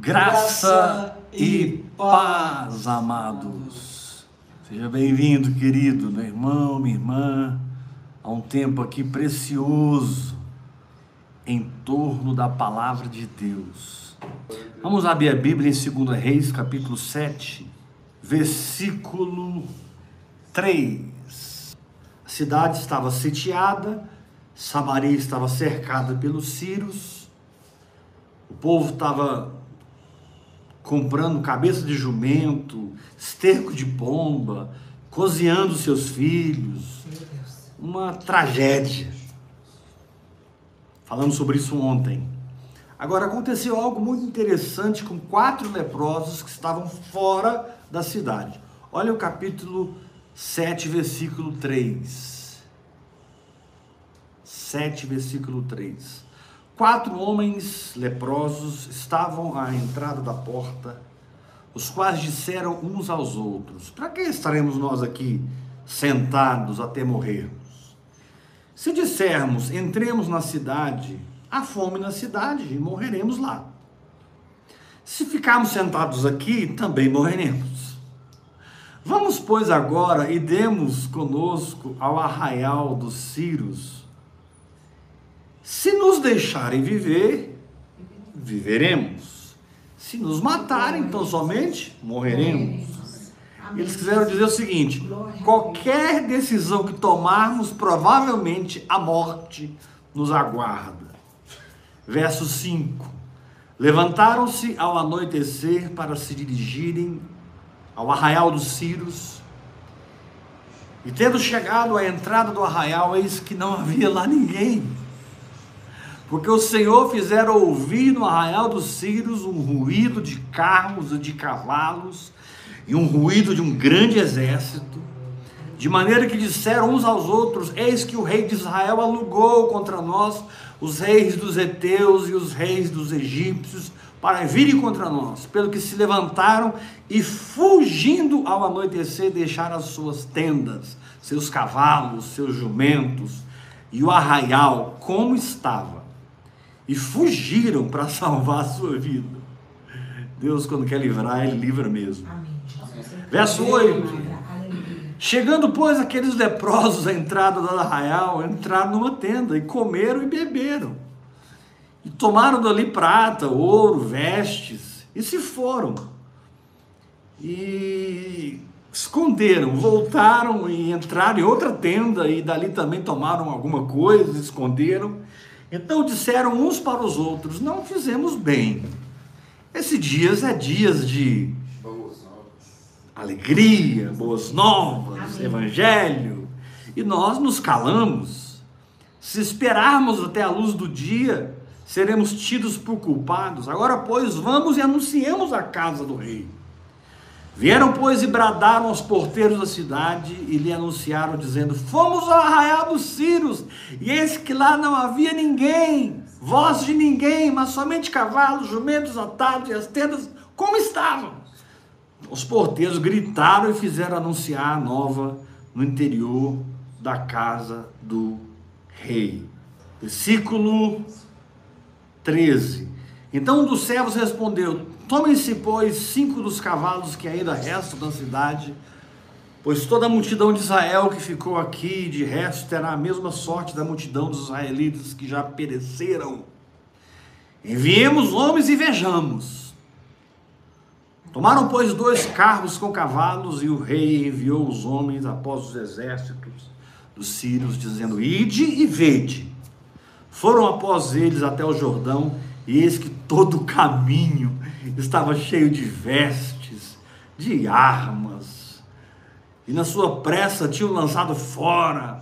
Graça e paz, amados. Seja bem-vindo, querido, meu irmão, minha irmã, a um tempo aqui precioso em torno da palavra de Deus. Vamos abrir a Bíblia em 2 Reis, capítulo 7, versículo 3. A cidade estava sitiada, Samaria estava cercada pelos sírios, o povo estava comprando cabeça de jumento, esterco de pomba, cozinhando seus filhos. Uma tragédia. Falamos sobre isso ontem. Agora aconteceu algo muito interessante com quatro leprosos que estavam fora da cidade. Olha o capítulo 7, versículo 3. 7, versículo 3. Quatro homens leprosos estavam à entrada da porta, os quais disseram uns aos outros: Para que estaremos nós aqui sentados até morrermos? Se dissermos, entremos na cidade, há fome na cidade e morreremos lá. Se ficarmos sentados aqui, também morreremos. Vamos, pois, agora e demos conosco ao arraial dos Círios se nos deixarem viver, viveremos. Se nos matarem, então somente morreremos. Eles quiseram dizer o seguinte: qualquer decisão que tomarmos, provavelmente a morte nos aguarda. Verso 5: Levantaram-se ao anoitecer para se dirigirem ao arraial dos Círios. E tendo chegado à entrada do arraial, eis que não havia lá ninguém porque o Senhor fizera ouvir no arraial dos Círios um ruído de carros e de cavalos, e um ruído de um grande exército, de maneira que disseram uns aos outros: Eis que o rei de Israel alugou contra nós os reis dos heteus e os reis dos egípcios para virem contra nós, pelo que se levantaram e fugindo ao anoitecer deixaram as suas tendas, seus cavalos, seus jumentos e o arraial como estava e fugiram para salvar a sua vida. Deus, quando quer livrar, Ele livra mesmo. Verso 8. Chegando, pois, aqueles leprosos à entrada da arraial, entraram numa tenda e comeram e beberam. E tomaram dali prata, ouro, vestes e se foram. E esconderam, voltaram e entraram em outra tenda e dali também tomaram alguma coisa, esconderam então disseram uns para os outros: Não fizemos bem. Esses dias é dias de alegria, boas novas, Amém. evangelho, e nós nos calamos. Se esperarmos até a luz do dia, seremos tidos por culpados. Agora, pois, vamos e anunciemos a casa do rei. Vieram, pois, e bradaram aos porteiros da cidade e lhe anunciaram, dizendo: Fomos ao arraial dos Círios, e eis que lá não havia ninguém, voz de ninguém, mas somente cavalos, jumentos atados e as tendas como estavam. Os porteiros gritaram e fizeram anunciar a nova no interior da casa do rei. Versículo 13. Então um dos servos respondeu: Tomem-se, pois, cinco dos cavalos que ainda restam da cidade, pois toda a multidão de Israel que ficou aqui de resto terá a mesma sorte da multidão dos israelitas que já pereceram. Enviemos homens e vejamos. Tomaram, pois, dois carros com cavalos, e o rei enviou os homens após os exércitos dos sírios, dizendo: Ide e vede. Foram após eles até o Jordão, e eis que todo o caminho estava cheio de vestes, de armas, e na sua pressa tinham lançado fora.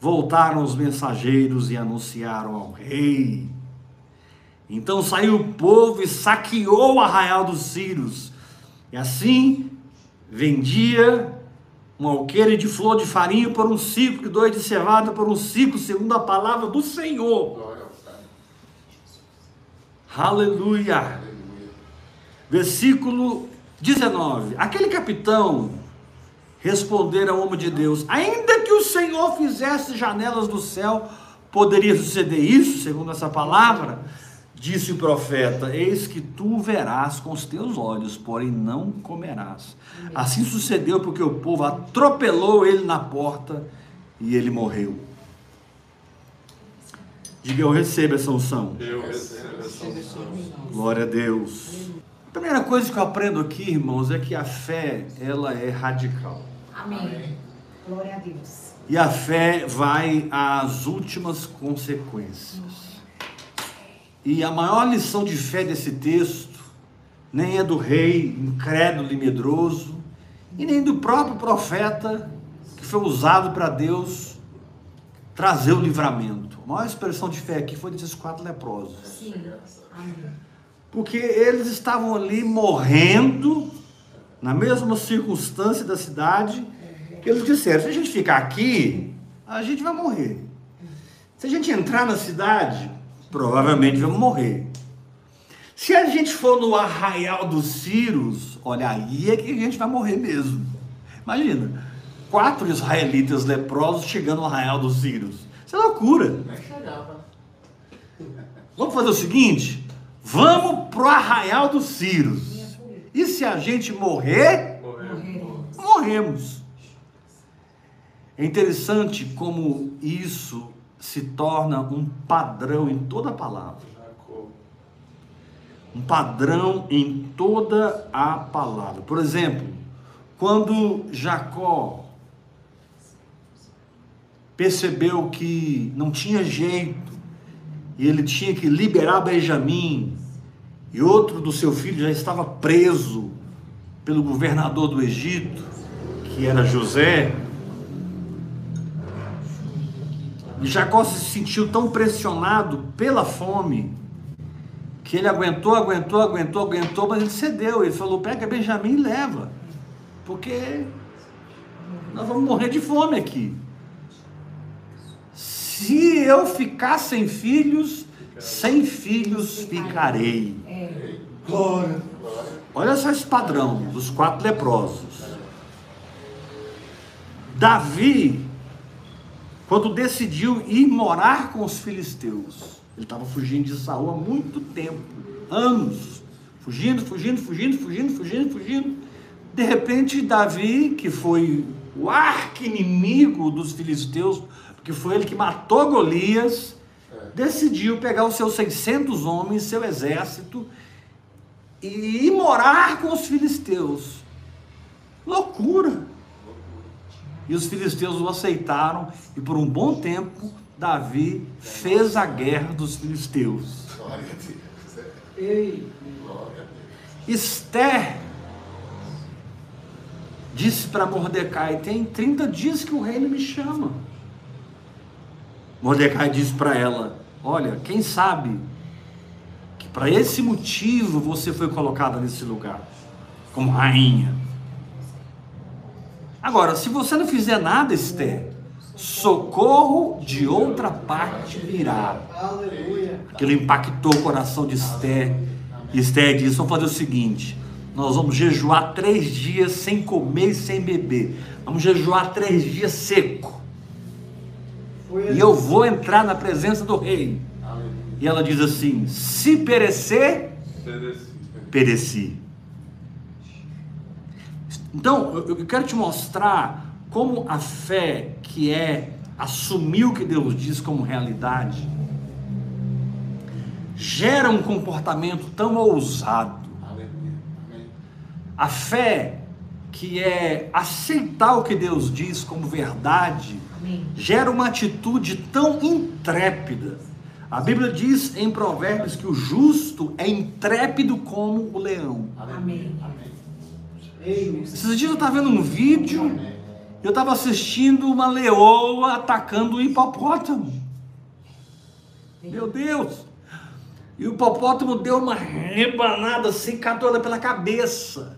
Voltaram os mensageiros e anunciaram ao rei. Então saiu o povo e saqueou o arraial dos Círios, e assim vendia um alqueire de flor de farinha por um ciclo, e dois de cevada por um ciclo, segundo a palavra do Senhor. Aleluia versículo 19. Aquele capitão responder ao homem de Deus: Ainda que o Senhor fizesse janelas do céu, poderia suceder isso, segundo essa palavra? Disse o profeta: Eis que tu verás com os teus olhos, porém não comerás. Assim sucedeu porque o povo atropelou ele na porta e ele morreu. Diga eu recebo essa unção. Eu recebo essa unção. Glória a Deus. A primeira coisa que eu aprendo aqui, irmãos, é que a fé, ela é radical. Amém. Glória a Deus. E a fé vai às últimas consequências. E a maior lição de fé desse texto nem é do rei incrédulo e medroso, e nem do próprio profeta que foi usado para Deus trazer o livramento. A maior expressão de fé aqui foi desses quatro leprosos. Sim. Porque eles estavam ali morrendo, na mesma circunstância da cidade, que eles disseram: se a gente ficar aqui, a gente vai morrer. Se a gente entrar na cidade, provavelmente vamos morrer. Se a gente for no arraial dos Círios, olha aí é que a gente vai morrer mesmo. Imagina, quatro israelitas leprosos chegando no arraial dos Círios. Isso é loucura. Vamos fazer o seguinte: vamos pro arraial dos Círios. E se a gente morrer, Morremos. morremos. É interessante como isso se torna um padrão em toda a palavra. Um padrão em toda a palavra. Por exemplo, quando Jacó percebeu que não tinha jeito e ele tinha que liberar Benjamim e outro do seu filho já estava preso pelo governador do Egito, que era José, e Jacó se sentiu tão pressionado pela fome que ele aguentou, aguentou, aguentou, aguentou, mas ele cedeu. Ele falou: pega Benjamim e leva, porque nós vamos morrer de fome aqui. Se eu ficar sem filhos, sem filhos ficarei. Glória. Olha só esse padrão dos quatro leprosos. Davi, quando decidiu ir morar com os filisteus, ele estava fugindo de Saul há muito tempo, anos, fugindo, fugindo, fugindo, fugindo, fugindo, fugindo. De repente, Davi, que foi o arqui-inimigo dos filisteus, porque foi ele que matou Golias, decidiu pegar os seus 600 homens, seu exército, e ir morar com os filisteus. Loucura! E os filisteus o aceitaram, e por um bom tempo, Davi fez a guerra dos filisteus. Glória a Deus. Ei. Glória a Deus. Esther disse para Mordecai: Tem 30 dias que o reino me chama. Mordecai disse para ela: Olha, quem sabe que para esse motivo você foi colocada nesse lugar, como rainha. Agora, se você não fizer nada, Esther, socorro de outra parte virá. Aquilo impactou o coração de Esther. E Esther disse: Vamos fazer o seguinte: nós vamos jejuar três dias sem comer e sem beber. Vamos jejuar três dias seco. E eu vou entrar na presença do rei. Aleluia. E ela diz assim: Se perecer, Pereci. pereci. Então, eu quero te mostrar como a fé, que é assumir o que Deus diz como realidade, gera um comportamento tão ousado. A fé, que é aceitar o que Deus diz como verdade, Amém. gera uma atitude tão intrépida. A Bíblia diz em Provérbios que o justo é intrépido como o leão. Amém. Amém. Esses dias eu estava vendo um vídeo, eu estava assistindo uma leoa atacando um hipopótamo. Meu Deus! E o hipopótamo deu uma rebanada assim, catou ela pela cabeça.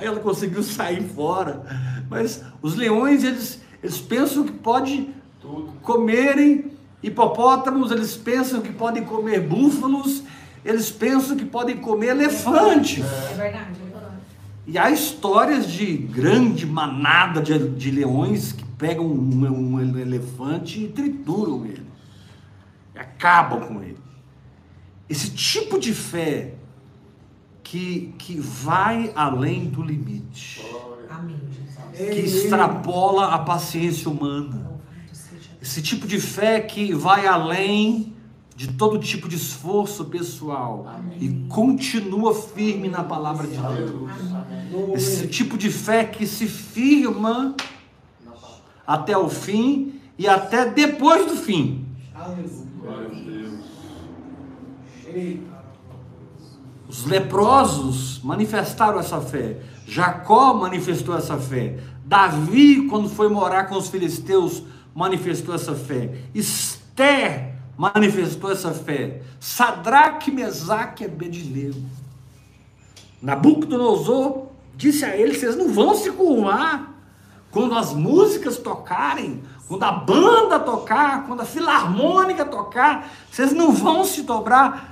Aí ela conseguiu sair fora. Mas os leões, eles, eles pensam que pode Tudo. comerem hipopótamos, eles pensam que podem comer búfalos, eles pensam que podem comer elefantes. É verdade. E há histórias de grande manada de, de leões que pegam um, um elefante e trituram ele. acabam com ele. Esse tipo de fé que, que vai além do limite, Amém, que extrapola a paciência humana. Esse tipo de fé que vai além de todo tipo de esforço pessoal e continua firme na palavra de Deus. Esse tipo de fé que se firma até o fim e até depois do fim. Aleluia. Os leprosos manifestaram essa fé. Jacó manifestou essa fé. Davi, quando foi morar com os filisteus, manifestou essa fé. Esther manifestou essa fé. Sadraque, Mesaque e Abednego. Nabucodonosor disse a eles: vocês não vão se curvar quando as músicas tocarem, quando a banda tocar, quando a filarmônica tocar, vocês não vão se dobrar.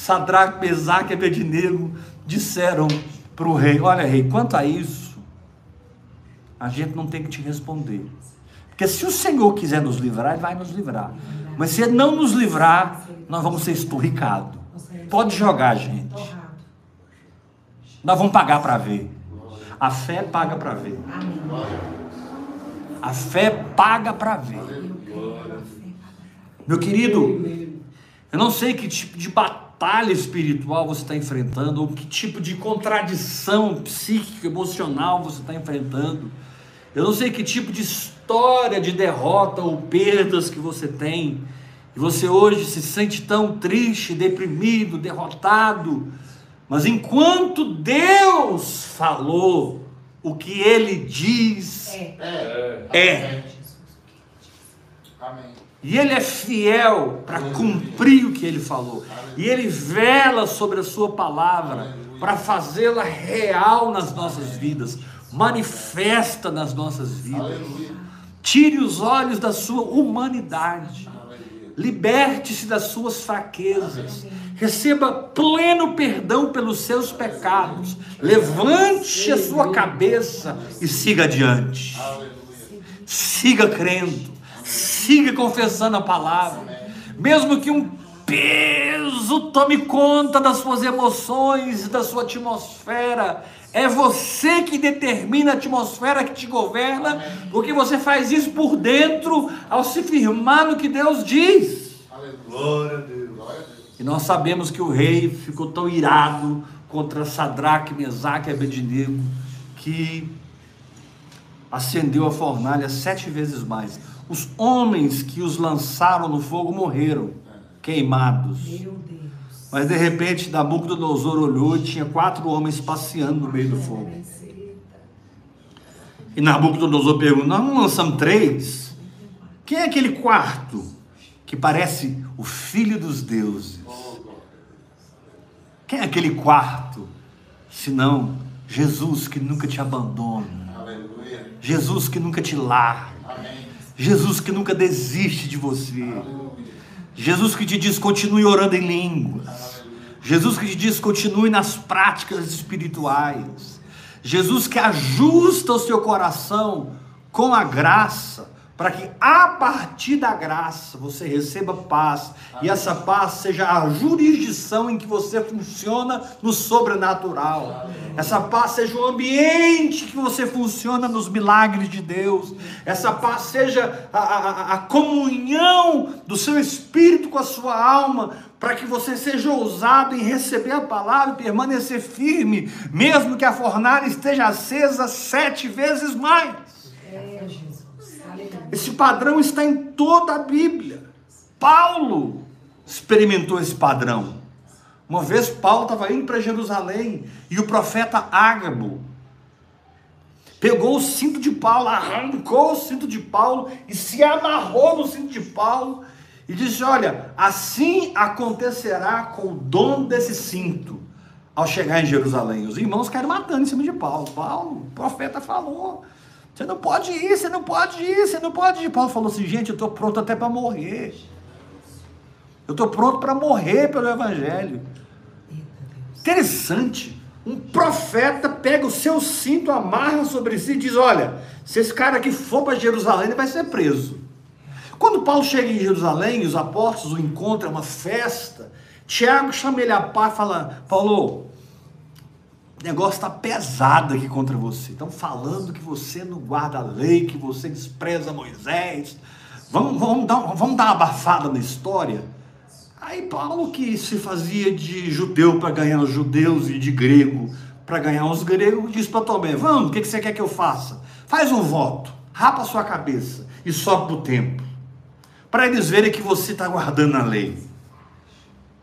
Sadraque, Mesaque e Abednego disseram para o rei: Olha, rei, quanto a isso, a gente não tem que te responder. Porque se o Senhor quiser nos livrar, Ele vai nos livrar. Mas se Ele não nos livrar, nós vamos ser esturricados. Pode jogar, gente. Nós vamos pagar para ver. A fé paga para ver. A fé paga para ver. Meu querido, eu não sei que tipo de batalha espiritual você está enfrentando, ou que tipo de contradição psíquica, emocional você está enfrentando. Eu não sei que tipo de história de derrota ou perdas que você tem. E você hoje se sente tão triste, deprimido, derrotado. Mas enquanto Deus falou o que ele diz, É. É. é. Amém. E ele é fiel para cumprir o que ele falou. E ele vela sobre a sua palavra para fazê-la real nas nossas vidas, manifesta nas nossas vidas. Tire os olhos da sua humanidade. Liberte-se das suas fraquezas. Receba pleno perdão pelos seus pecados. Levante a sua cabeça e siga adiante. Siga crendo. Siga confessando a palavra. Mesmo que um peso tome conta das suas emoções, da sua atmosfera. É você que determina a atmosfera que te governa, porque você faz isso por dentro ao se firmar no que Deus diz. Glória a Deus. Glória a Deus. E nós sabemos que o rei ficou tão irado contra Sadraque, Mesaque e Abednego que acendeu a fornalha sete vezes mais. Os homens que os lançaram no fogo morreram, queimados. Meu Deus. Mas de repente Nabucodonosor olhou e tinha quatro homens passeando no meio do fogo. E Nabucodonosor perguntou: Nós não lançamos três? Quem é aquele quarto que parece o filho dos deuses? Quem é aquele quarto? Senão Jesus que nunca te abandona. Jesus que nunca te larga. Jesus que nunca desiste de você, Jesus que te diz continue orando em línguas, Jesus que te diz continue nas práticas espirituais, Jesus que ajusta o seu coração com a graça, para que a partir da graça você receba paz. E essa paz seja a jurisdição em que você funciona no sobrenatural. Essa paz seja o ambiente que você funciona nos milagres de Deus. Essa paz seja a, a- a comunhão do seu espírito com a sua alma, para que você seja ousado em receber a palavra e permanecer firme, mesmo que a fornalha esteja acesa sete vezes mais. Esse padrão está em toda a Bíblia. Paulo experimentou esse padrão. Uma vez Paulo estava indo para Jerusalém e o profeta Ágabo pegou o cinto de Paulo, arrancou o cinto de Paulo e se amarrou no cinto de Paulo e disse: Olha, assim acontecerá com o dono desse cinto ao chegar em Jerusalém. Os irmãos querem matando em cima de Paulo. Paulo, o profeta falou. Você não pode ir, você não pode ir, você não pode ir. Paulo falou assim: gente, eu estou pronto até para morrer. Eu estou pronto para morrer pelo Evangelho. Interessante. Um profeta pega o seu cinto, amarra sobre si e diz: Olha, se esse cara aqui for para Jerusalém, ele vai ser preso. Quando Paulo chega em Jerusalém, os apóstolos o encontram, é uma festa. Tiago chama ele a par e fala: Paulo, o negócio está pesado aqui contra você. Estão falando que você não guarda a lei, que você despreza Moisés. Vamos, vamos, dar, vamos dar uma abafada na história? Aí Paulo, que se fazia de judeu para ganhar os judeus e de grego para ganhar os gregos, diz para Tomé: Vamos, o que você quer que eu faça? Faz um voto, rapa a sua cabeça e sobe para o templo, para eles verem que você está guardando a lei.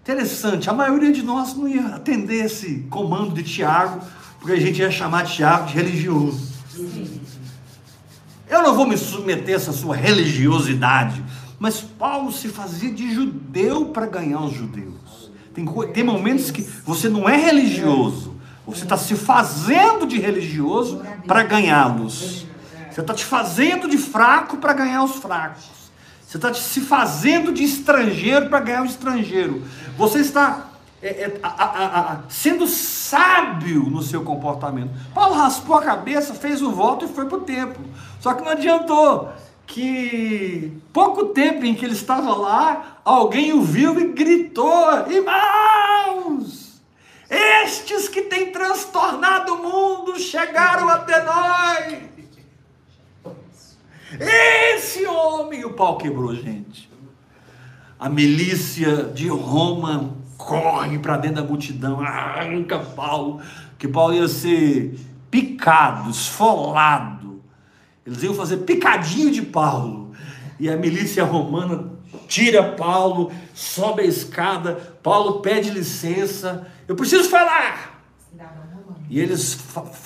Interessante, a maioria de nós não ia atender esse comando de Tiago, porque a gente ia chamar Tiago de religioso. Eu não vou me submeter a essa sua religiosidade, mas Paulo se fazia de judeu para ganhar os judeus. Tem, tem momentos que você não é religioso, você está se fazendo de religioso para ganhá-los. Você está te fazendo de fraco para ganhar os fracos. Você está se fazendo de estrangeiro para ganhar o estrangeiro. Você está é, é, a, a, a, sendo sábio no seu comportamento. Paulo raspou a cabeça, fez o voto e foi para o templo. Só que não adiantou que pouco tempo em que ele estava lá, alguém o viu e gritou: Irmãos, estes que têm transtornado o mundo chegaram até nós. Esse homem, o pau quebrou, gente. A milícia de Roma corre para dentro da multidão, arranca Paulo, que Paulo ia ser picado, esfolado. Eles iam fazer picadinho de Paulo. E a milícia romana tira Paulo, sobe a escada, Paulo pede licença. Eu preciso falar. E eles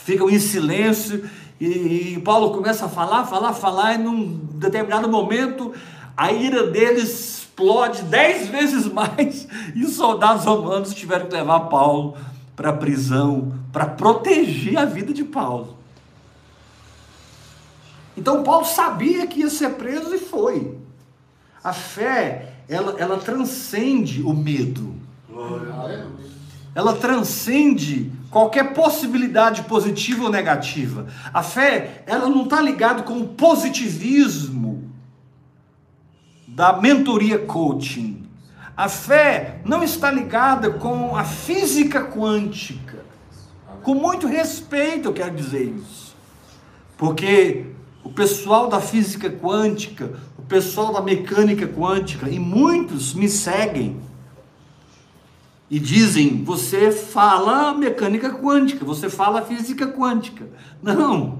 ficam em silêncio e, e, Paulo começa a falar, falar, falar, e num determinado momento a ira deles explode dez vezes mais, e os soldados romanos tiveram que levar Paulo para a prisão, para proteger a vida de Paulo. Então Paulo sabia que ia ser preso e foi. A fé, ela, ela transcende o medo. Ela transcende qualquer possibilidade positiva ou negativa. A fé, ela não está ligada com o positivismo da mentoria coaching. A fé não está ligada com a física quântica. Com muito respeito, eu quero dizer isso. Porque o pessoal da física quântica, o pessoal da mecânica quântica, e muitos me seguem e dizem: você fala mecânica quântica, você fala física quântica. Não,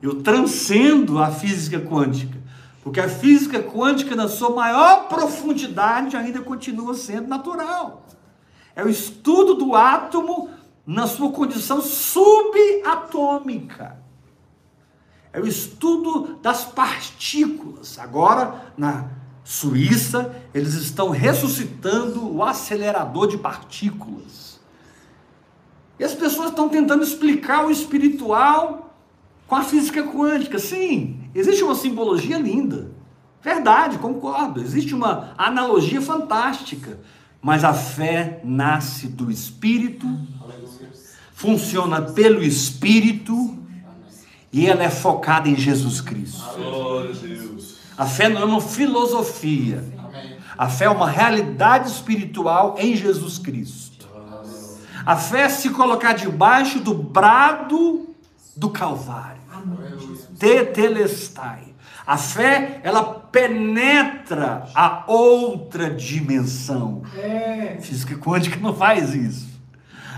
eu transcendo a física quântica, porque a física quântica, na sua maior profundidade, ainda continua sendo natural. É o estudo do átomo na sua condição subatômica. É o estudo das partículas. Agora, na Suíça, eles estão ressuscitando o acelerador de partículas. E as pessoas estão tentando explicar o espiritual com a física quântica. Sim, existe uma simbologia linda. Verdade, concordo. Existe uma analogia fantástica. Mas a fé nasce do espírito, funciona pelo espírito e ela é focada em Jesus Cristo. A fé não é uma filosofia. A fé é uma realidade espiritual em Jesus Cristo. A fé é se colocar debaixo do brado do Calvário. Tetelestai. A fé, ela penetra a outra dimensão. É. Física quântica não faz isso.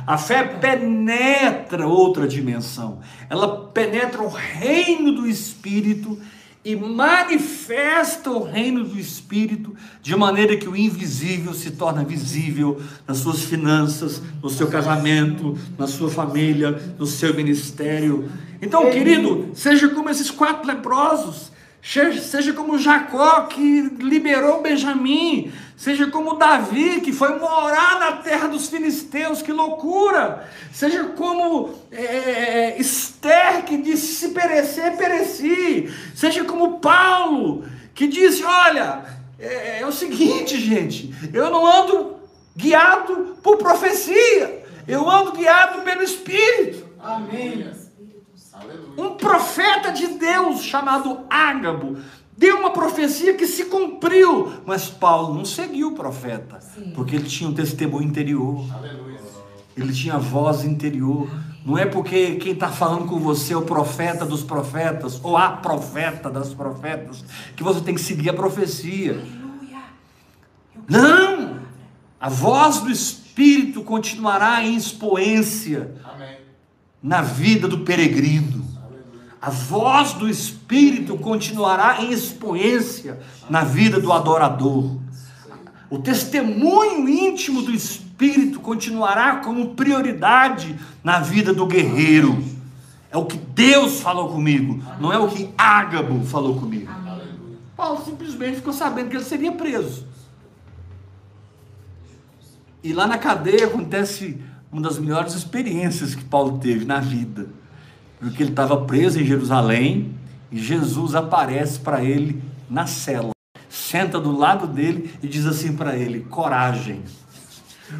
A fé penetra outra dimensão. Ela penetra o reino do Espírito e manifesta o reino do Espírito de maneira que o invisível se torna visível nas suas finanças, no seu casamento, na sua família, no seu ministério. Então, querido, seja como esses quatro leprosos, seja como Jacó que liberou Benjamim, seja como Davi que foi morar na terra dos filisteus, que loucura! Seja como é, Esther que disse: se perecer, pereci. Seja como Paulo que disse: olha, é, é o seguinte, gente, eu não ando guiado por profecia, eu ando guiado pelo Espírito. Amém. Um profeta de Deus chamado Ágabo Deu uma profecia que se cumpriu, mas Paulo não seguiu o profeta, Sim. porque ele tinha um testemunho interior. Aleluia. Ele tinha voz interior. Não é porque quem está falando com você é o profeta dos profetas, ou a profeta das profetas, que você tem que seguir a profecia. Aleluia. Não! A voz do Espírito continuará em expoência Amém. Na vida do peregrino. A voz do Espírito continuará em expoência na vida do adorador. O testemunho íntimo do Espírito continuará como prioridade na vida do guerreiro. É o que Deus falou comigo, não é o que Ágabo falou comigo. Paulo simplesmente ficou sabendo que ele seria preso. E lá na cadeia acontece uma das melhores experiências que Paulo teve na vida. Porque ele estava preso em Jerusalém e Jesus aparece para ele na cela. Senta do lado dele e diz assim para ele: coragem.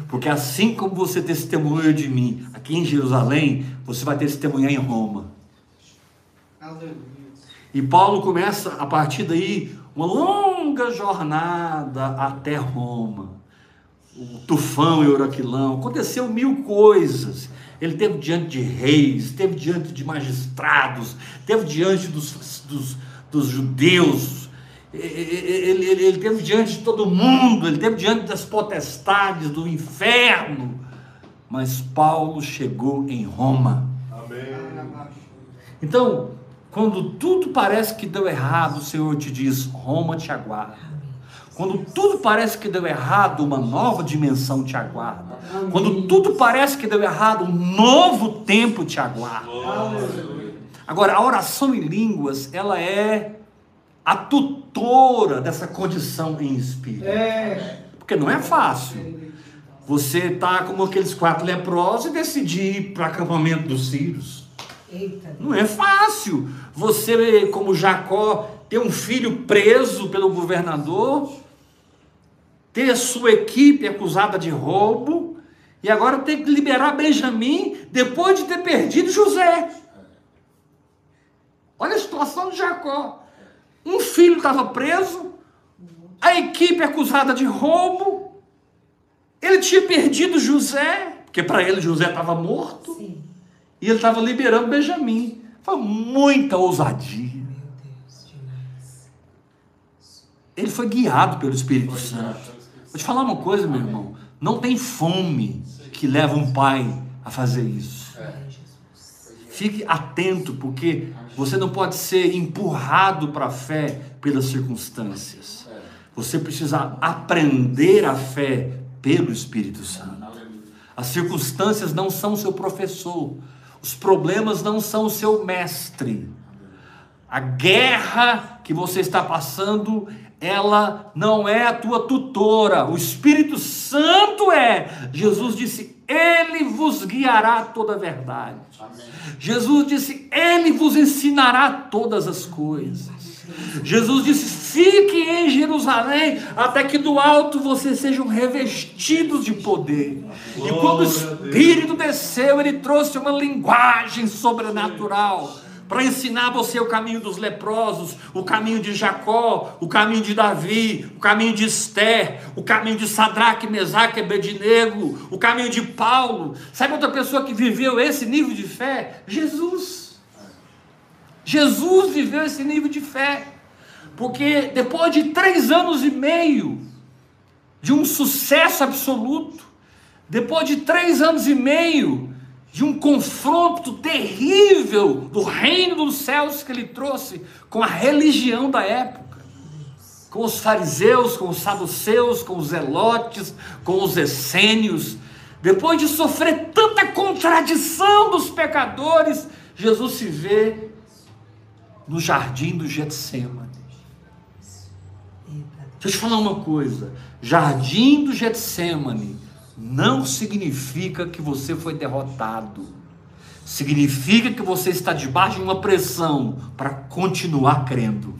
Porque assim como você testemunhou de mim aqui em Jerusalém, você vai testemunhar em Roma. Aleluia. E Paulo começa a partir daí uma longa jornada até Roma. O tufão e o Oroquilão, aconteceu mil coisas. Ele teve diante de reis, teve diante de magistrados, teve diante dos, dos, dos judeus, ele, ele, ele teve diante de todo mundo, ele teve diante das potestades do inferno. Mas Paulo chegou em Roma. Então, quando tudo parece que deu errado, o Senhor te diz: Roma te aguarda. Quando tudo parece que deu errado, uma nova dimensão te aguarda. Quando tudo parece que deu errado, um novo tempo te aguarda. Agora, a oração em línguas, ela é a tutora dessa condição em espírito. É. Porque não é fácil. Você tá como aqueles quatro leprosos e decidir ir para o acampamento dos sírios. Eita. Não é fácil. Você, como Jacó, ter um filho preso pelo governador, ter a sua equipe acusada de roubo, e agora ter que liberar Benjamim depois de ter perdido José. Olha a situação de Jacó. Um filho estava preso, a equipe acusada de roubo, ele tinha perdido José, porque para ele José estava morto. Sim. E ele estava liberando Benjamim. Foi muita ousadia. Meu Deus, demais. Ele foi guiado pelo Espírito Santo. Vou te falar uma coisa, meu irmão. Não tem fome que leva um pai a fazer isso. Fique atento, porque você não pode ser empurrado para a fé pelas circunstâncias. Você precisa aprender a fé pelo Espírito Santo. As circunstâncias não são seu professor. Os problemas não são seu mestre. A guerra que você está passando, ela não é a tua tutora. O Espírito Santo é. Jesus disse: Ele vos guiará a toda a verdade. Jesus disse: Ele vos ensinará todas as coisas. Jesus disse: Fiquem em Jerusalém até que do alto vocês sejam revestidos de poder. E quando o Espírito desceu, ele trouxe uma linguagem sobrenatural para ensinar você o caminho dos leprosos, o caminho de Jacó, o caminho de Davi, o caminho de Esther, o caminho de Sadraque, Mesaque Abednego, o caminho de Paulo. Sabe outra pessoa que viveu esse nível de fé? Jesus. Jesus viveu esse nível de fé. Porque depois de três anos e meio de um sucesso absoluto, depois de três anos e meio de um confronto terrível do reino dos céus que ele trouxe com a religião da época, com os fariseus, com os saduceus, com os zelotes, com os essênios, depois de sofrer tanta contradição dos pecadores, Jesus se vê no jardim do Getsemane. Deixa eu te falar uma coisa: jardim do Getsemane não significa que você foi derrotado. Significa que você está debaixo de uma pressão para continuar crendo.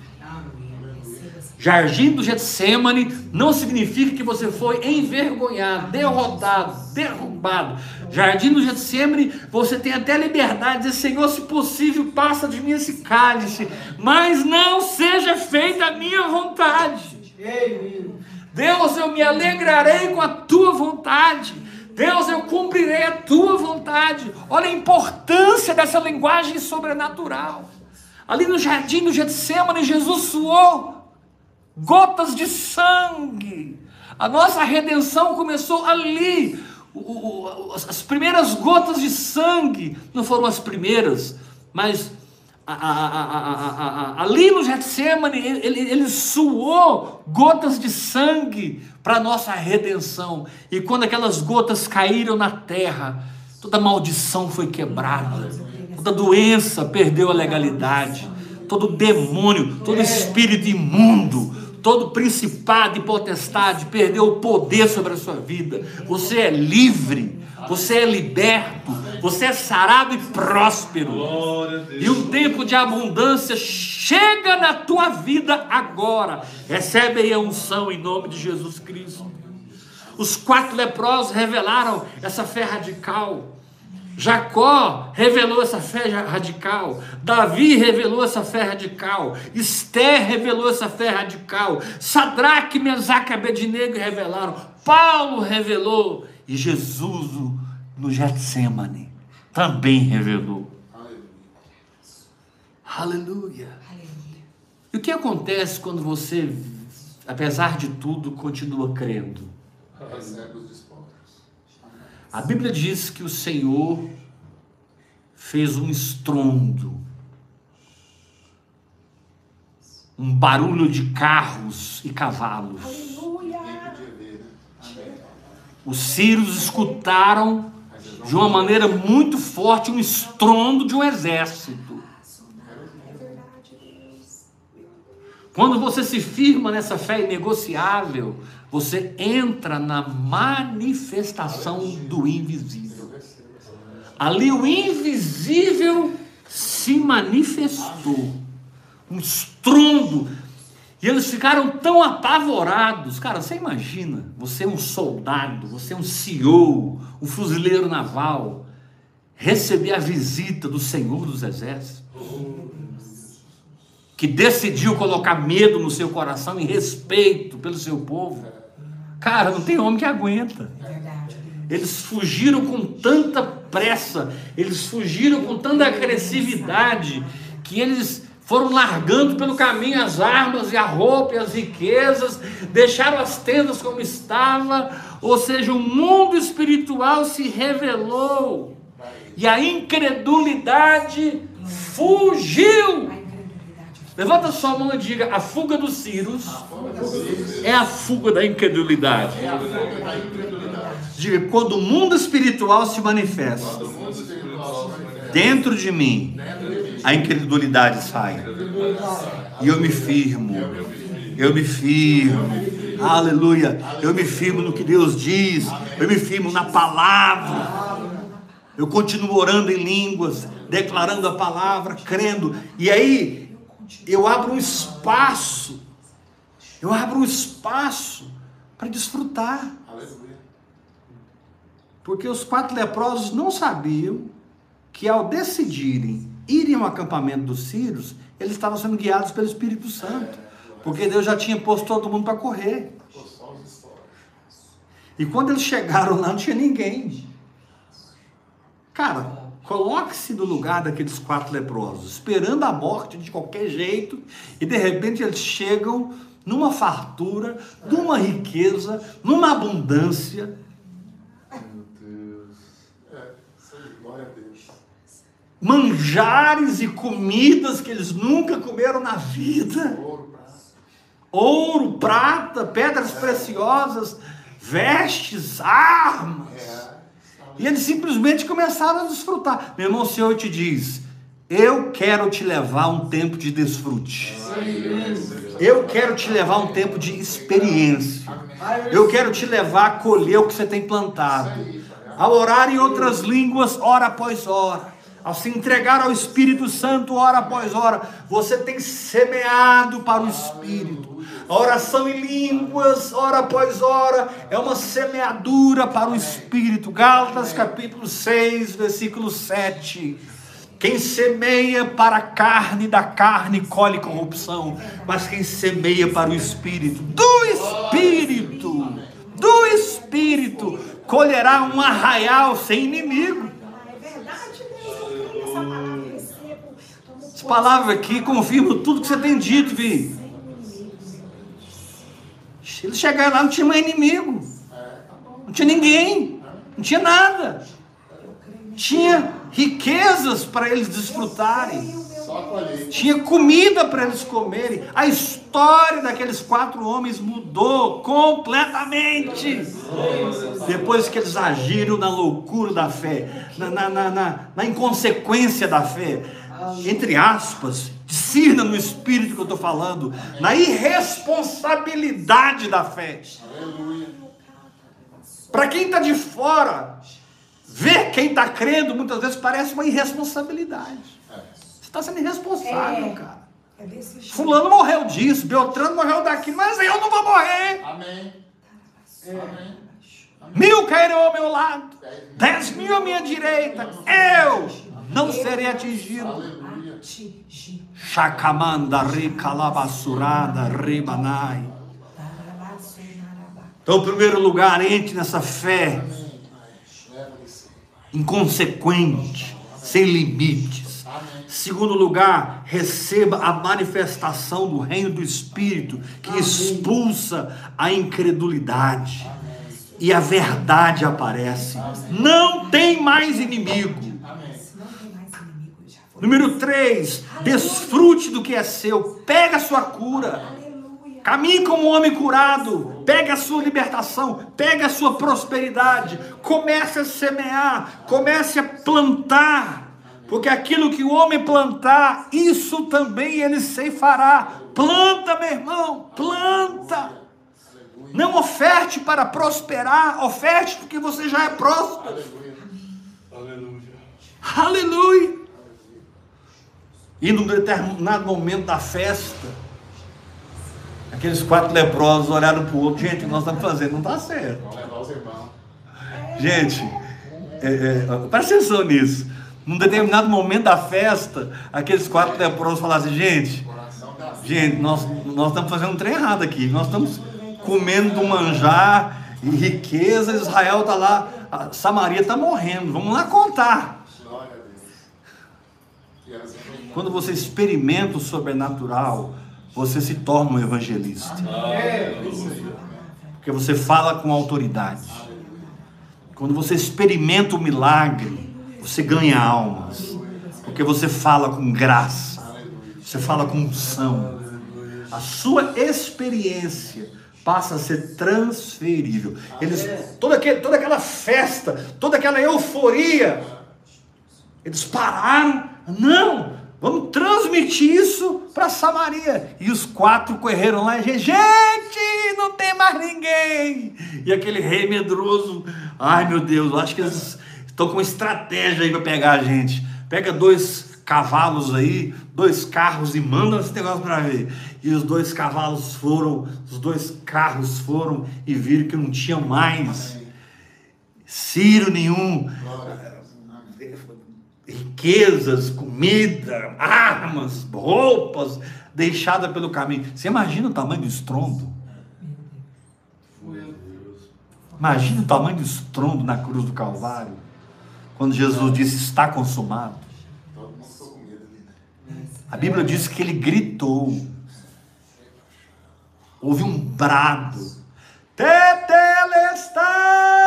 Jardim do Getsemane não significa que você foi envergonhado, derrotado, derrubado. Jardim do Getsemane, você tem até liberdade de dizer, Senhor, se possível, passa de mim esse cálice, mas não seja feita a minha vontade. Deus, eu me alegrarei com a tua vontade. Deus, eu cumprirei a tua vontade. Olha a importância dessa linguagem sobrenatural. Ali no jardim do Getsemane, Jesus suou gotas de sangue. A nossa redenção começou ali. O, o, as primeiras gotas de sangue não foram as primeiras, mas a, ali no Getsemane ele, ele, suou gotas de sangue para a nossa redenção. E quando aquelas gotas caíram na terra, toda maldição foi quebrada, toda doença perdeu a legalidade, todo demônio, todo espírito imundo todo principado e potestade perdeu o poder sobre a sua vida. Você é livre, você é liberto, você é sarado e próspero. E um tempo de abundância chega na tua vida agora. Recebe aí a unção em nome de Jesus Cristo. Os quatro leprosos revelaram essa fé radical. Jacó revelou essa fé radical, Davi revelou essa fé radical, Esther revelou essa fé radical, Sadraque, Mesaque e Abednego revelaram, Paulo revelou, e Jesus no Getsemane também revelou. Aleluia. E o que acontece quando você, apesar de tudo, continua crendo? Recebe os a Bíblia diz que o Senhor fez um estrondo, um barulho de carros e cavalos. Os sírios escutaram de uma maneira muito forte um estrondo de um exército. Quando você se firma nessa fé inegociável, você entra na manifestação do invisível. Ali o invisível se manifestou, um estrondo, e eles ficaram tão apavorados. Cara, você imagina, você é um soldado, você é um CEO, um fuzileiro naval, receber a visita do Senhor dos Exércitos, que decidiu colocar medo no seu coração e respeito pelo seu povo. Cara, não tem homem que aguenta. Eles fugiram com tanta pressa, eles fugiram com tanta agressividade, que eles foram largando pelo caminho as armas e a roupa e as riquezas, deixaram as tendas como estava, ou seja, o mundo espiritual se revelou e a incredulidade fugiu. Levanta sua mão e diga: a fuga dos Círios é a fuga da incredulidade. Diga: quando o mundo espiritual se manifesta dentro de mim, a incredulidade sai. E eu me firmo. Eu me firmo. Aleluia. Eu me firmo no que Deus diz. Eu me firmo na palavra. Eu continuo orando em línguas, declarando a palavra, crendo. E aí eu abro um espaço, eu abro um espaço para desfrutar. Porque os quatro leprosos não sabiam que ao decidirem irem ao acampamento dos sírios, eles estavam sendo guiados pelo Espírito Santo. Porque Deus já tinha posto todo mundo para correr. E quando eles chegaram lá, não tinha ninguém. Cara, Coloque-se no lugar daqueles quatro leprosos, esperando a morte de qualquer jeito, e de repente eles chegam numa fartura, numa riqueza, numa abundância. Meu Deus. É, glória a Deus. Manjares e comidas que eles nunca comeram na vida. Ouro, prata, Ouro, prata pedras preciosas, vestes, armas. É. E eles simplesmente começaram a desfrutar. Meu irmão, o Senhor te diz: Eu quero te levar um tempo de desfrute. Eu quero te levar um tempo de experiência. Eu quero te levar a colher o que você tem plantado. A orar em outras línguas, hora após hora. Ao se entregar ao Espírito Santo, hora após hora, você tem semeado para o Espírito. A oração em línguas, hora após hora, é uma semeadura para o Espírito. Gálatas capítulo 6, versículo 7. Quem semeia para a carne, da carne colhe corrupção, mas quem semeia para o Espírito, do Espírito, do Espírito, colherá um arraial sem inimigo. É Essa palavra aqui confirma tudo que você tem dito, Vi. Eles chegaram lá, não tinha mais inimigo. Não tinha ninguém. Não tinha nada. Tinha riquezas para eles desfrutarem. Tinha comida para eles comerem. A história daqueles quatro homens mudou completamente. Depois que eles agiram na loucura da fé, na, na, na- na inconsequência da fé, entre aspas, discirna no espírito que eu estou falando, na irresponsabilidade da fé. Para quem está de fora, ver quem está crendo muitas vezes parece uma irresponsabilidade. Você está sendo irresponsável, É. cara. É. Fulano morreu disso, Beltrano morreu daquilo, mas eu não vou morrer. Amém. Amém. Mil cairão ao meu lado, dez mil à minha direita, eu não serei atingido. Chacamanda, recalabassurada, rebanai. Então, em primeiro lugar, entre nessa fé inconsequente, sem limites. Segundo lugar, receba a manifestação do reino do Espírito que expulsa a incredulidade e a verdade aparece. Não tem mais inimigo. Não tem mais inimigo, já foi. Número 3, desfrute do que é seu, pega a sua cura. Aleluia. Caminhe como um homem curado, pegue a sua libertação, pegue a sua prosperidade, comece a semear, comece a plantar, porque aquilo que o homem plantar, isso também ele ceifará. Planta, meu irmão, planta. Não oferte para prosperar, oferte porque você já é próspero. Aleluia. Aleluia. E num determinado momento da festa, aqueles quatro leprosos olharam para o outro, gente, o que nós estamos fazendo não está certo. Vamos levar os irmãos. Gente, é, é, presta atenção nisso. Num determinado momento da festa, aqueles quatro leprosos falaram assim, gente, Coração da gente, nós, nós estamos fazendo um trem errado aqui. Nós estamos comendo do manjar e riqueza, Israel está lá, Samaria está morrendo. Vamos lá contar. glória a Deus. Que era sempre Quando você experimenta o sobrenatural, você se torna um evangelista. Porque você fala com autoridade. Quando você experimenta o milagre, você ganha almas. Porque você fala com graça. Você fala com unção. A sua experiência passa a ser transferível. Eles, toda, aquele, toda aquela festa, toda aquela euforia, eles pararam, não, vamos transmitir isso para Samaria. E os quatro correram lá e gente, gente, não tem mais ninguém. E aquele rei medroso, ai meu Deus, eu acho que eles estão com estratégia aí para pegar a gente. Pega dois cavalos aí, dois carros e manda esse negócio para ver. E os dois cavalos foram, os dois carros foram e viram que não tinha mais Ciro nenhum, glória. Riquezas, comida, armas, roupas deixadas pelo caminho. Você imagina o tamanho do estrondo? Imagina o tamanho do estrondo na cruz do Calvário, quando Jesus disse: Está consumado. A Bíblia diz que ele gritou, houve um brado, Tetelestai!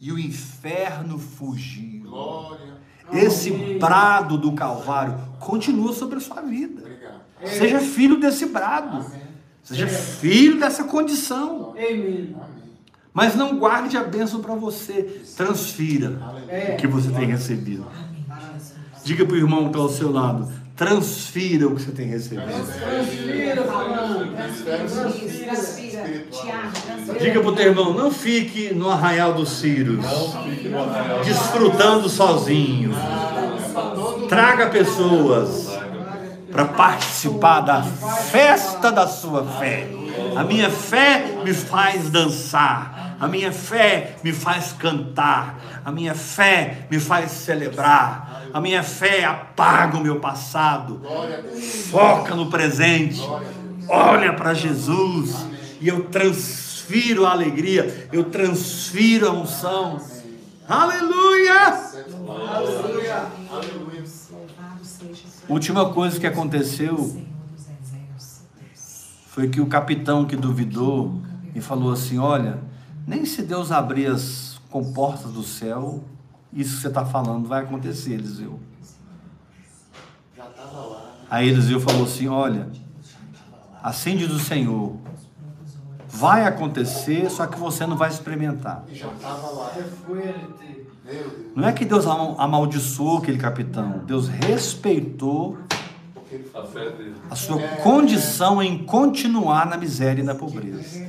E o inferno fugiu. Glória. Esse brado do Calvário continua sobre a sua vida. Obrigado. Seja filho desse brado. Seja filho dessa condição. Amém. Amém. Mas não guarde a bênção para você. Transfira o que você tem recebido. Diga para o irmão que está ao seu lado. Transfira o que você tem recebido. Transfira. Tiago, transpira. Diga para o teu irmão, não fique no arraial dos Círios, desfrutando sozinho. Traga pessoas para participar da festa da sua fé. A minha fé me faz dançar. A minha fé me faz cantar. A minha fé me faz celebrar. A minha fé apaga o meu passado. Foca no presente. Olha para Jesus. E eu transfiro a alegria. Eu transfiro a unção. Aleluia! Aleluia. Última coisa que aconteceu foi que o capitão que duvidou e falou assim: Olha, nem se Deus abrir as comportas do céu, isso que você está falando vai acontecer, Eliseu. Aí Eliseu falou assim: Olha, acende do Senhor, vai acontecer, só que você não vai experimentar. Não é que Deus ama- amaldiçoou aquele capitão, Deus respeitou a sua condição em continuar na miséria e na pobreza.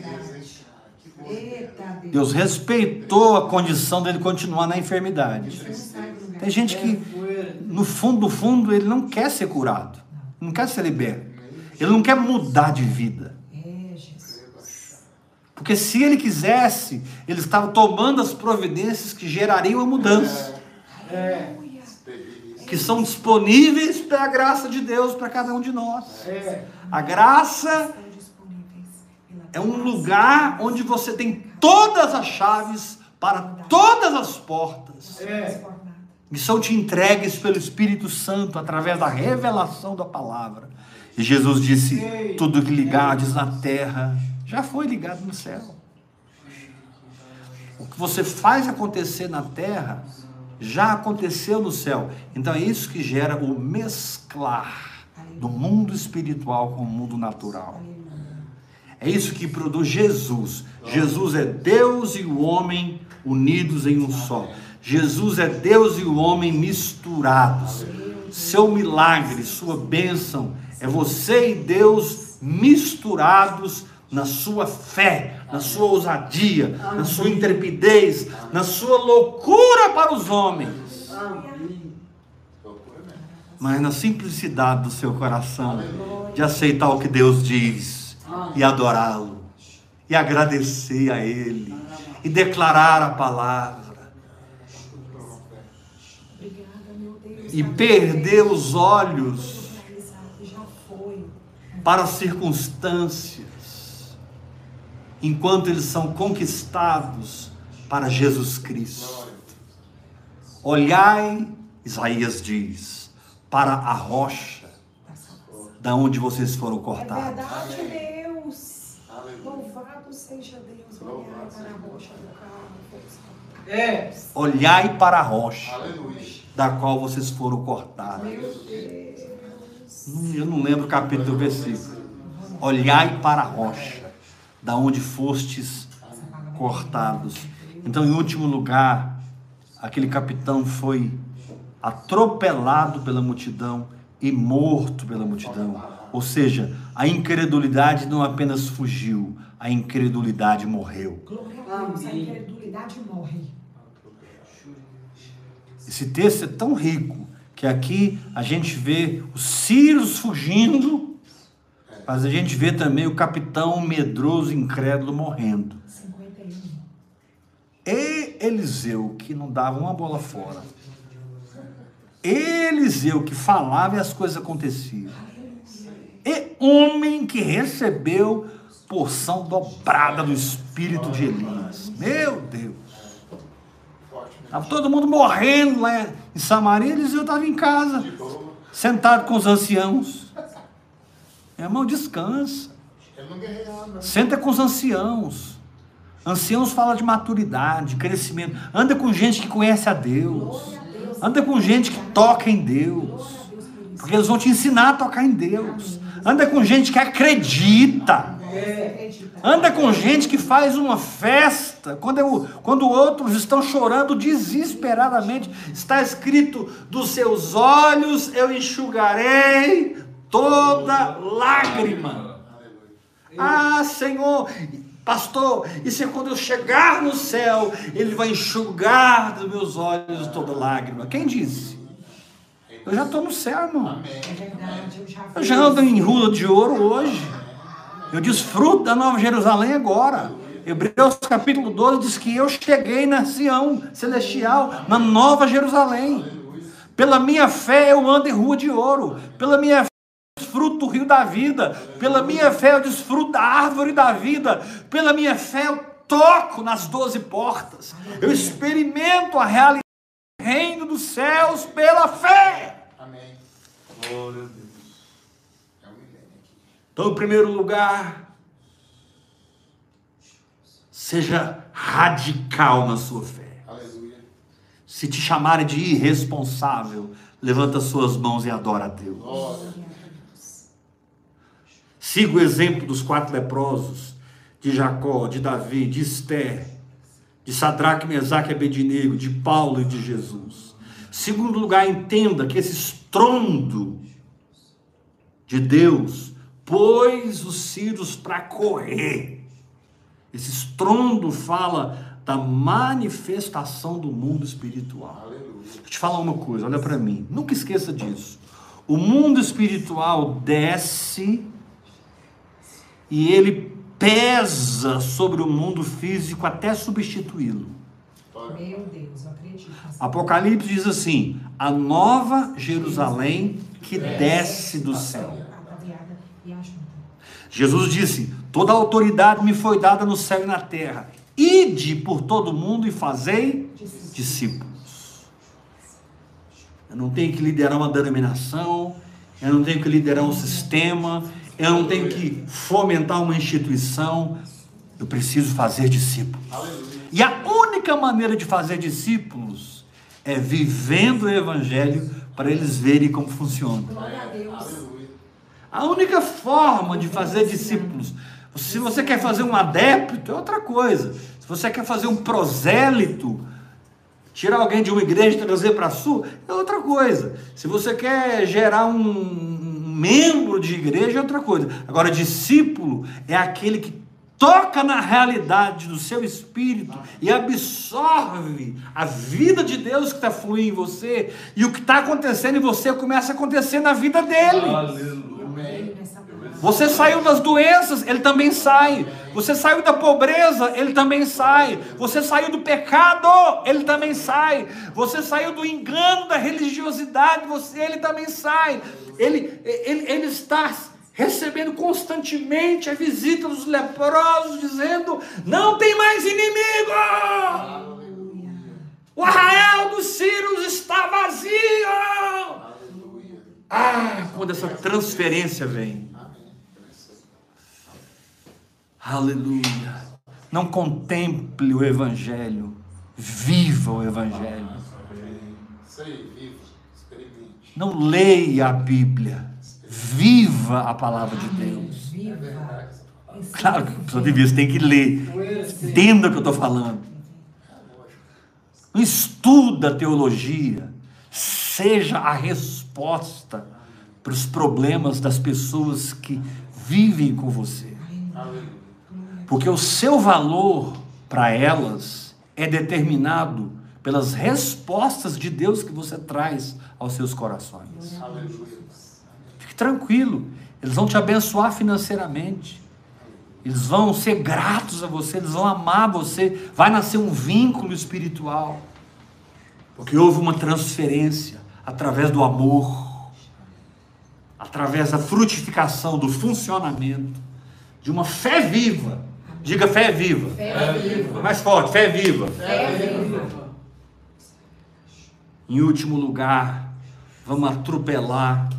Deus. Respeitou a condição dele continuar na enfermidade. Tem gente que, no fundo, do fundo, ele não quer ser curado, não quer ser liberto, ele não quer mudar de vida. É. Porque se ele quisesse, ele estava tomando as providências que gerariam a mudança, É, que são disponíveis pela graça de Deus para cada um de nós. é. A graça é um lugar onde você tem todas as chaves para todas as portas. É. são te entregues pelo Espírito Santo através da revelação da palavra. E Jesus disse: Tudo que ligardes na terra já foi ligado no céu. O que você faz acontecer na terra já aconteceu no céu. Então é isso que gera o mesclar do mundo espiritual com o mundo natural. É isso que produz Jesus. Jesus é Deus e o homem unidos em um só. Jesus é Deus e o homem misturados. Seu milagre, sua bênção é você e Deus misturados na sua fé, na sua ousadia, na sua intrepidez, na sua loucura para os homens, mas na simplicidade do seu coração de aceitar o que Deus diz e adorá-lo e agradecer a Ele e declarar a palavra e perder os olhos para as circunstâncias, enquanto eles são conquistados para Jesus Cristo. Olhai, Isaías diz, para a rocha da onde vocês foram É cortados. verdade, Deus. Aleluia. Louvado seja Deus. Olhar para a rocha do carro. É. Olhai para a rocha Aleluia. da qual vocês foram cortados. Meu Deus. Hum, Eu não lembro o capítulo do versículo. Olhai para a rocha, da onde fostes cortados. Então, em último lugar, aquele capitão foi atropelado pela multidão e morto pela multidão. Ou seja, a incredulidade não apenas fugiu, a incredulidade morreu. Glória a Deus. A Amém. incredulidade morre. Esse texto é tão rico que aqui a gente vê os sírios fugindo, mas a gente vê também o capitão medroso, incrédulo morrendo. 51. E Eliseu, que não dava uma bola fora. Eliseu, que falava e as coisas aconteciam. E homem que recebeu porção dobrada do espírito de Elias. Meu Deus. Estava todo mundo morrendo lá em Samaria, Eliseu estava em casa, sentado com os anciãos. Meu irmão, descansa. Senta com os anciãos. Anciãos fala de maturidade, crescimento. Anda com gente que conhece a Deus. Anda com gente que toca em Deus. Porque eles vão te ensinar a tocar em Deus. Anda com gente que acredita. Anda com gente que faz uma festa quando, eu, quando outros estão chorando desesperadamente. Está escrito: dos seus olhos eu enxugarei toda lágrima. Ah, Senhor, pastor, isso é quando eu chegar no céu, Ele vai enxugar dos meus olhos toda lágrima. Quem disse? Eu já estou no céu, irmão. É verdade, eu já. Eu já ando em rua de ouro hoje. Eu desfruto da Nova Jerusalém agora. Hebreus capítulo 12 diz que eu cheguei na Sião celestial, na Nova Jerusalém. Pela minha fé eu ando em rua de ouro. Pela minha fé eu desfruto do rio da vida. Pela minha fé eu desfruto da árvore da vida. Pela minha fé eu toco nas doze portas. Eu experimento a realidade reino dos céus pela fé. Amém. Glória a Deus. É aqui. Então, em primeiro lugar, seja radical na sua fé. Aleluia. Se te chamarem de irresponsável, levanta suas mãos e adora a Deus. Glória. Siga o exemplo dos quatro leprosos, de Jacó, de Davi, de Esther, de Sadraque, Mesaque e Abednego, de Paulo e de Jesus. Segundo lugar, entenda que esse estrondo de Deus pôs os círios para correr. Esse estrondo fala da manifestação do mundo espiritual. Aleluia. Deixa eu te falar uma coisa, olha para mim. Nunca esqueça disso. O mundo espiritual desce e ele pesa sobre o mundo físico até substituí-lo. Meu Deus, eu acredito. Apocalipse diz assim: a nova Jerusalém que desce do céu. Jesus disse: toda autoridade me foi dada no céu e na terra. Ide por todo mundo e fazei discípulos. Eu não tenho que liderar uma denominação, eu não tenho que liderar um sistema, eu não tenho que fomentar uma instituição, eu preciso fazer discípulos. E a única maneira de fazer discípulos é vivendo o evangelho para eles verem como funciona. Glória a Deus. Aleluia. A única forma de fazer discípulos, se você quer fazer um adepto, é outra coisa. Se você quer fazer um prosélito, tirar alguém de uma igreja e trazer para a sua, é outra coisa. Se você quer gerar um membro de igreja, é outra coisa. Agora, discípulo é aquele que toca na realidade do seu espírito e absorve a vida de Deus que está fluindo em você e o que está acontecendo em você começa a acontecer na vida dele. Aleluia. Você saiu das doenças, ele também sai. Você saiu da pobreza, ele também sai. Você saiu do pecado, ele também sai. Você saiu do engano, da religiosidade, você, ele também sai. Ele, ele, ele está recebendo constantemente a visita dos leprosos, dizendo: não tem mais inimigo. O arraial dos Círios está vazio. Ah, quando essa transferência vem. Aleluia. Não contemple o Evangelho, viva o Evangelho. Não leia a Bíblia, viva a palavra de Deus. Claro que a pessoa de vista tem que ler, entenda o que eu estou falando. Não estuda teologia, seja a resposta para os problemas das pessoas que vivem com você. Aleluia. Porque o seu valor para elas é determinado pelas respostas de Deus que você traz aos seus corações. Fique tranquilo, eles vão te abençoar financeiramente. Eles vão ser gratos a você, eles vão amar você, vai nascer um vínculo espiritual. Porque houve uma transferência através do amor, através da frutificação, do funcionamento, de uma fé viva. Diga fé viva. Fé viva. Mais forte, fé viva. Fé viva. Em último lugar, vamos atropelar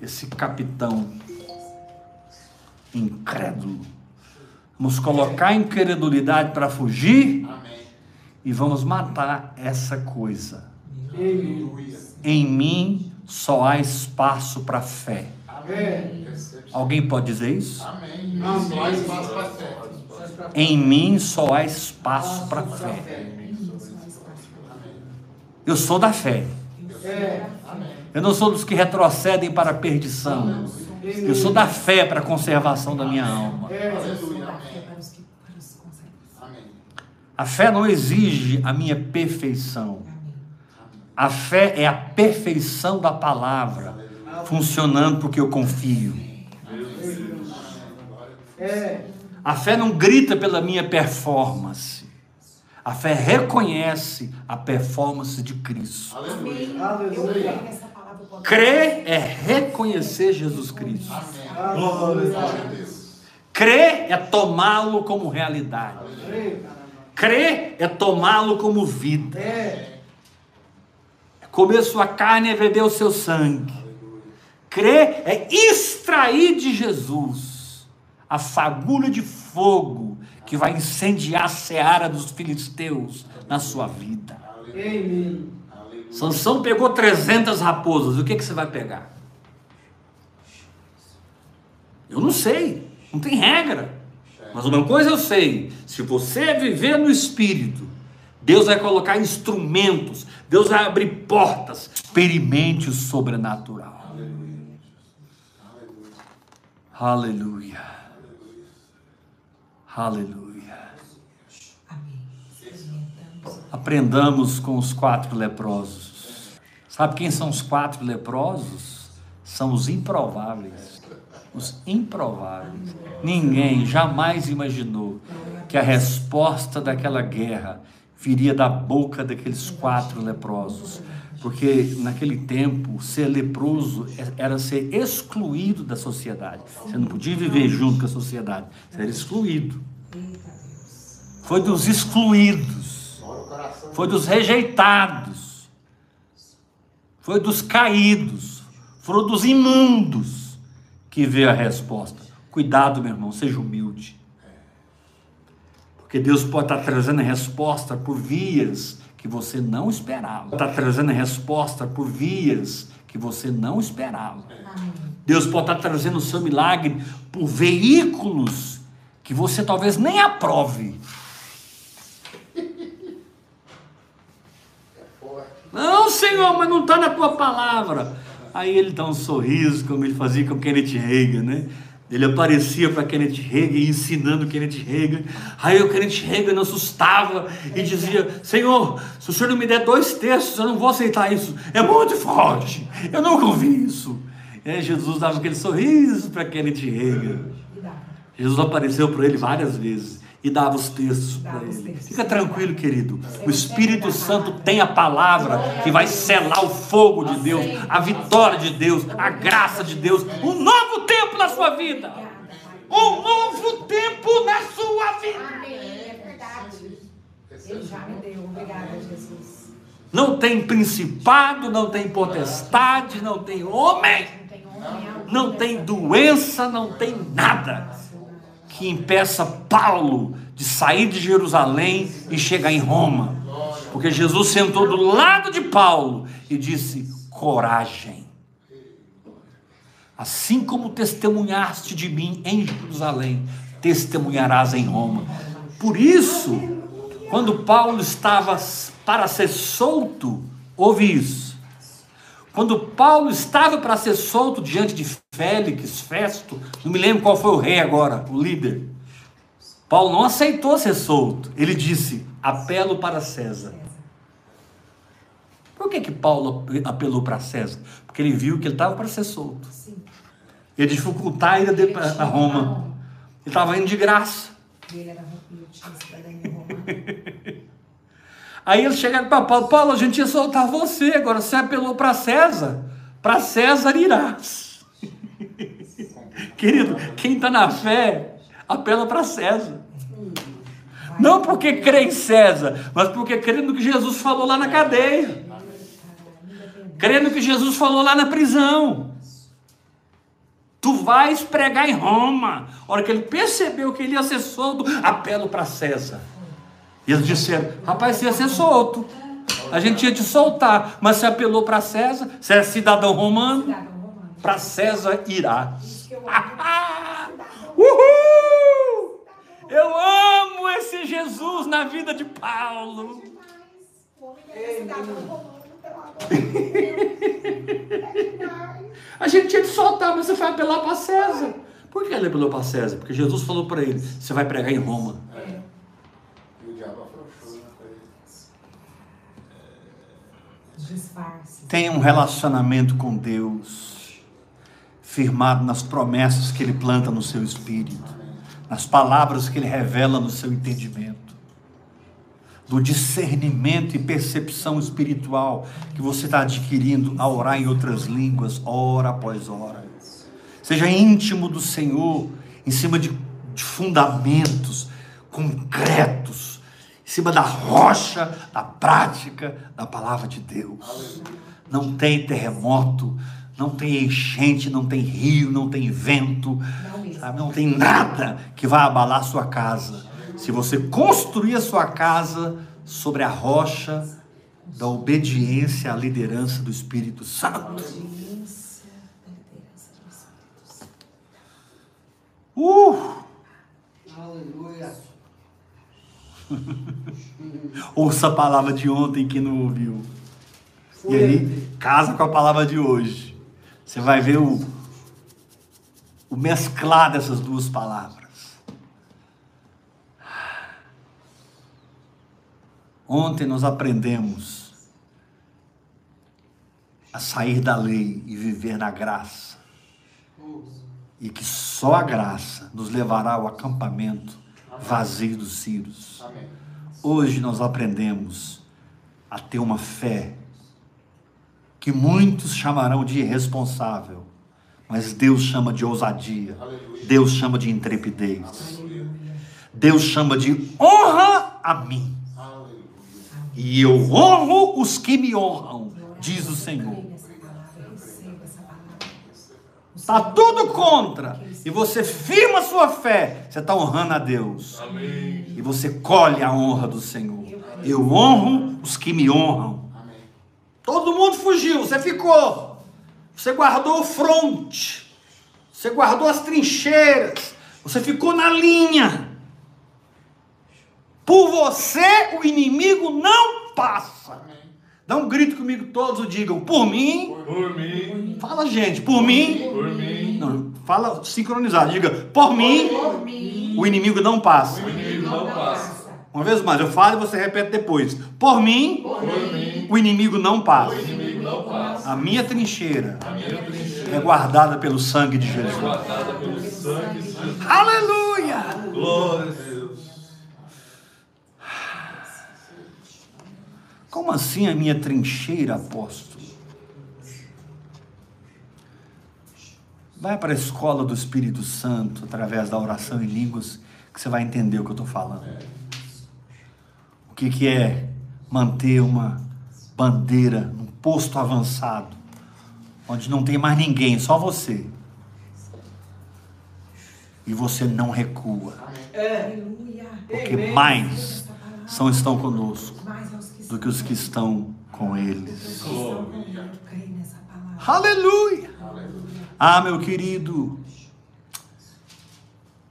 esse capitão incrédulo. Vamos colocar a incredulidade para fugir Amém. e vamos matar essa coisa. Aleluia. Em mim só há espaço para fé. Amém. Alguém pode dizer isso? Amém. Só espaço para fé. Em mim só há espaço para fé. Eu sou da fé. Eu não sou dos que retrocedem para a perdição. Eu sou da fé para a conservação da minha alma. Amém. A fé não exige a minha perfeição. A fé é a perfeição da palavra, funcionando porque eu confio. É. A fé não grita pela minha performance. A fé reconhece a performance de Cristo. Aleluia. Crer é reconhecer Jesus Cristo. Crer é tomá-lo como realidade. Crer é tomá-lo como vida. É. Comer sua carne é beber o seu sangue. Crer é extrair de Jesus a fagulha de fogo que vai incendiar a seara dos filisteus na sua vida. Amém. Sansão pegou 300 raposas. O que, que você vai pegar? Eu não sei. Não tem regra. Mas uma coisa eu sei: se você viver no Espírito, Deus vai colocar instrumentos, Deus vai abrir portas. Experimente o sobrenatural. Aleluia. Aleluia. Aprendamos com os quatro leprosos. Sabe quem são os quatro leprosos? São os improváveis. Os improváveis. Ninguém jamais imaginou que a resposta daquela guerra viria da boca daqueles quatro leprosos. Porque naquele tempo, ser leproso era ser excluído da sociedade. Você não podia viver junto com a sociedade. Você era excluído. Foi dos excluídos. Foi dos rejeitados. Foi dos caídos. Foram dos imundos que veio a resposta. Cuidado, meu irmão, seja humilde. Porque Deus pode estar trazendo a resposta por vias que você não esperava. Está trazendo a resposta por vias que você não esperava. Deus pode estar trazendo o seu milagre por veículos que você talvez nem aprove. Não, Senhor, mas não está na tua palavra. Aí ele dá um sorriso, como ele fazia com Kenneth Reagan, né? Ele aparecia para Kenneth Reagan, ensinando Kenneth Reagan. Aí o Kenneth Reagan assustava e dizia: Senhor, se o senhor não me der dois textos, eu não vou aceitar isso. É muito forte. Eu nunca ouvi isso. E aí Jesus dava aquele sorriso para Kenneth Reagan. Jesus apareceu para ele várias vezes e dava os textos para ele. Fica tranquilo, querido. O Espírito Santo tem a palavra que vai selar o fogo de Deus, a vitória de Deus, a graça de Deus, um novo tempo na sua vida. Um novo tempo na sua vida. Amém. É verdade. Ele já me deu. Obrigada, Jesus. Não tem principado, não tem potestade, não tem homem, não tem doença, não tem nada que impeça Paulo de sair de Jerusalém e chegar em Roma. Porque Jesus sentou do lado de Paulo e disse: coragem. Assim como testemunhaste de mim em Jerusalém, testemunharás em Roma. Por isso, quando Paulo estava para ser solto, ouve isso. Quando Paulo estava para ser solto diante de Félix, Festo, não me lembro qual foi o rei agora, o líder. Paulo não aceitou ser solto. Ele disse: apelo para César. Por que, que Paulo apelou para César? Porque ele viu que ele estava para ser solto. Sim. Ele dificultar a ida dele para Roma. Ele estava indo de graça. Ele era tinha cidadania. Aí eles chegaram para Paulo: Paulo, a gente ia soltar você, agora você apelou para César. Para César irás. Querido, quem está na fé, apela para César. Não porque crê em César, mas porque crê no que Jesus falou lá na cadeia. Crê no que Jesus falou lá na prisão. Tu vais pregar em Roma. A hora que ele percebeu que ele ia ser solto, apelo para César. E eles disseram: rapaz, você ia ser solto. A gente ia te soltar, mas você apelou para César, você é cidadão romano, para César irá. Uhul! Eu amo esse Jesus na vida de Paulo. É. É. A gente tinha que soltar, mas você foi apelar para César. Por que ele apelou para César? Porque Jesus falou para ele: você vai pregar em Roma. E Tenha um relacionamento com Deus, firmado nas promessas que Ele planta no seu espírito, nas palavras que Ele revela no seu entendimento, do discernimento e percepção espiritual que você está adquirindo ao orar em outras línguas, hora após hora. Seja íntimo do Senhor, em cima de, de fundamentos concretos, em cima da rocha, da prática da palavra de Deus. Não tem terremoto, não tem enchente, não tem rio, não tem vento, sabe? não tem nada que vai abalar sua casa. Se você construir a sua casa sobre a rocha da obediência à liderança do Espírito Santo. Audiência da liderança do Espírito Santo. Uh! Aleluia. Ouça a palavra de ontem que não ouviu. E aí, casa com a palavra de hoje. Você vai ver o, o mesclar dessas duas palavras. Ontem nós aprendemos a sair da lei e viver na graça. E que só a graça nos levará ao acampamento vazio dos Círios. Hoje nós aprendemos a ter uma fé que muitos chamarão de irresponsável, mas Deus chama de ousadia. Deus chama de intrepidez, Deus chama de honra a mim, e eu honro os que me honram, diz o Senhor. Creia nessa palavra, receba essa palavra. O Está tudo contra, e você firma sua fé, você está honrando a Deus, Amém. e você colhe a honra do Senhor. Eu honro os que me honram. Amém. Todo mundo fugiu, você ficou. Você guardou o fronte. Você guardou as trincheiras. Você ficou na linha. Por você, o inimigo não passa. Dá um grito comigo, todos o digam. Por mim. Por mim. Fala, gente. Por mim. Por mim. Não, fala sincronizado. Diga, por mim. Por mim, O inimigo não passa. O inimigo não passa. Uma vez mais, eu falo e você repete depois. Por mim. Por mim. O inimigo não passa. O inimigo não passa. A minha trincheira A minha trincheira é guardada pelo sangue de Jesus. guardada pelo sangue de Jesus. Aleluia! Glória a Deus. Como assim a minha trincheira, apóstolo? Vai para a escola do Espírito Santo através da oração em línguas que você vai entender o que eu estou falando. O que, que é manter uma bandeira num posto avançado, onde não tem mais ninguém, só você. E você não recua, É. porque mais são estão conosco do que os que estão com eles. Aleluia. Ah, meu querido,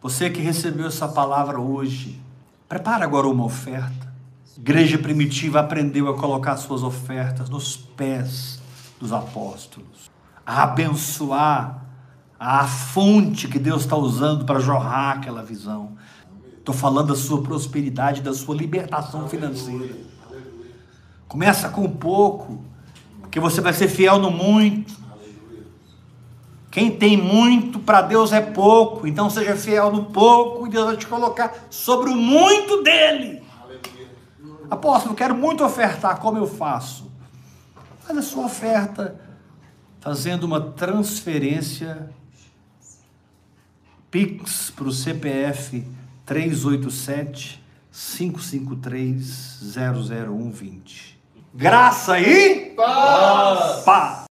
você que recebeu essa palavra hoje, prepara agora uma oferta. Igreja primitiva aprendeu a colocar suas ofertas nos pés dos apóstolos, a abençoar a fonte que Deus está usando para jorrar aquela visão. Estou falando da sua prosperidade, da sua libertação financeira. Começa com pouco, porque você vai ser fiel no muito. Quem tem muito para Deus é pouco, então seja fiel no pouco e Deus vai te colocar sobre o muito dele. Apóstolo, quero muito ofertar, como eu faço? Faz a sua oferta fazendo uma transferência Pix para o CPF 387 553 00120. Graça e Paz. paz.